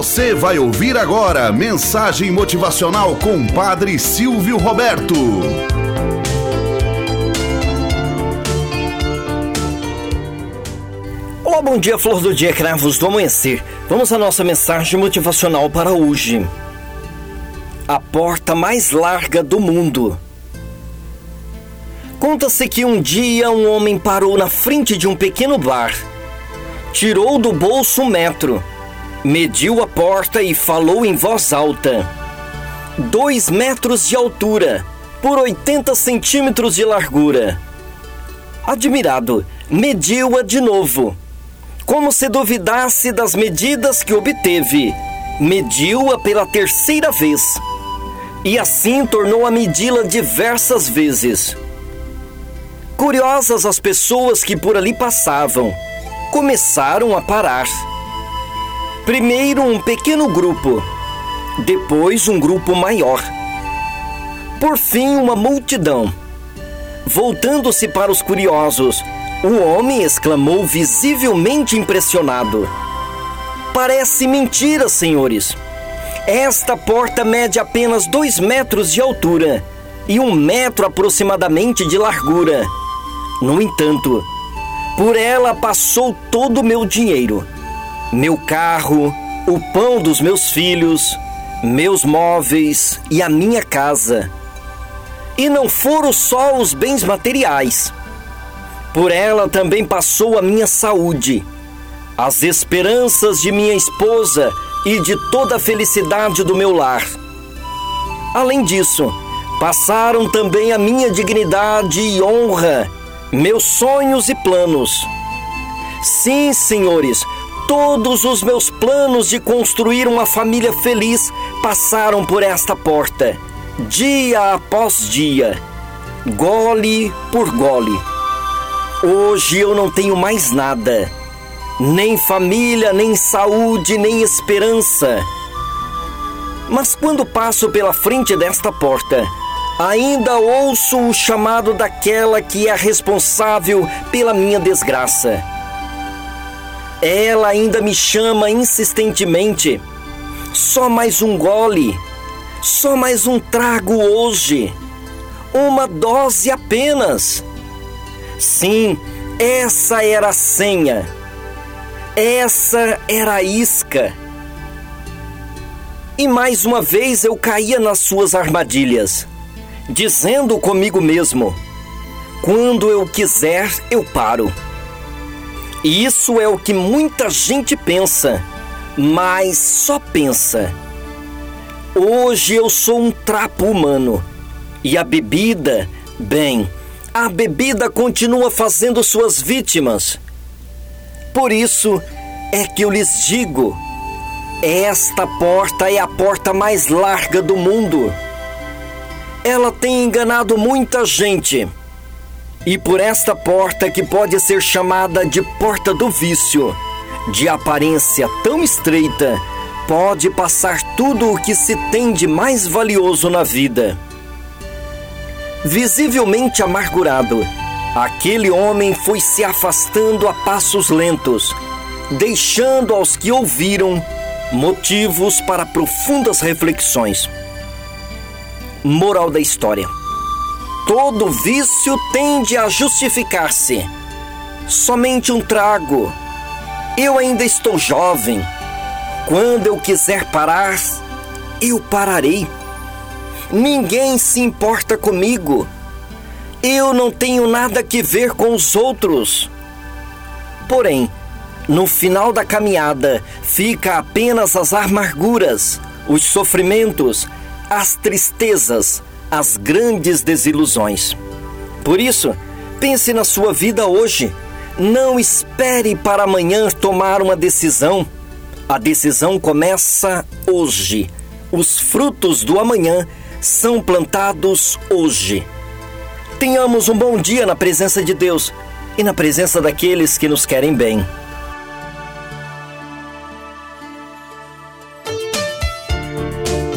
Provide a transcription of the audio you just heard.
Você vai ouvir agora mensagem motivacional com Padre Silvio Roberto. Olá, bom dia, flor do dia, cravos do amanhecer. Vamos à nossa mensagem motivacional para hoje. A porta mais larga do mundo. Conta-se que um dia um homem parou na frente de um pequeno bar, tirou do bolso um metro mediu a porta e falou em voz alta: Dois metros de altura por 80 centímetros de largura. Admirado, mediu-a de novo. Como se duvidasse das medidas que obteve, mediu-a pela terceira vez. E assim tornou a medi-la diversas vezes. Curiosas as pessoas que por ali passavam, começaram a parar Primeiro um pequeno grupo, depois um grupo maior. Por fim, uma multidão. Voltando-se para os curiosos, o homem exclamou visivelmente impressionado: Parece mentira, senhores. Esta porta mede apenas dois metros de altura e um metro aproximadamente de largura. No entanto, por ela passou todo o meu dinheiro meu carro, o pão dos meus filhos, meus móveis e a minha casa. E não foram só os bens materiais. Por ela também passou a minha saúde, as esperanças de minha esposa e de toda a felicidade do meu lar. Além disso, passaram também a minha dignidade e honra, meus sonhos e planos. Sim, senhores, Todos os meus planos de construir uma família feliz passaram por esta porta, dia após dia, gole por gole. Hoje eu não tenho mais nada, nem família, nem saúde, nem esperança. Mas quando passo pela frente desta porta, ainda ouço o chamado daquela que é responsável pela minha desgraça. Ela ainda me chama insistentemente. Só mais um gole, só mais um trago hoje. Uma dose apenas. Sim, essa era a senha. Essa era a isca. E mais uma vez eu caía nas suas armadilhas, dizendo comigo mesmo: quando eu quiser, eu paro. E isso é o que muita gente pensa, mas só pensa. Hoje eu sou um trapo humano. E a bebida, bem, a bebida continua fazendo suas vítimas. Por isso é que eu lhes digo: esta porta é a porta mais larga do mundo. Ela tem enganado muita gente e por esta porta que pode ser chamada de porta do vício, de aparência tão estreita, pode passar tudo o que se tem de mais valioso na vida. Visivelmente amargurado, aquele homem foi se afastando a passos lentos, deixando aos que ouviram motivos para profundas reflexões. Moral da história Todo vício tende a justificar-se. Somente um trago. Eu ainda estou jovem. Quando eu quiser parar, eu pararei. Ninguém se importa comigo. Eu não tenho nada que ver com os outros. Porém, no final da caminhada, fica apenas as amarguras, os sofrimentos, as tristezas, as grandes desilusões. Por isso, pense na sua vida hoje. Não espere para amanhã tomar uma decisão. A decisão começa hoje. Os frutos do amanhã são plantados hoje. Tenhamos um bom dia na presença de Deus e na presença daqueles que nos querem bem.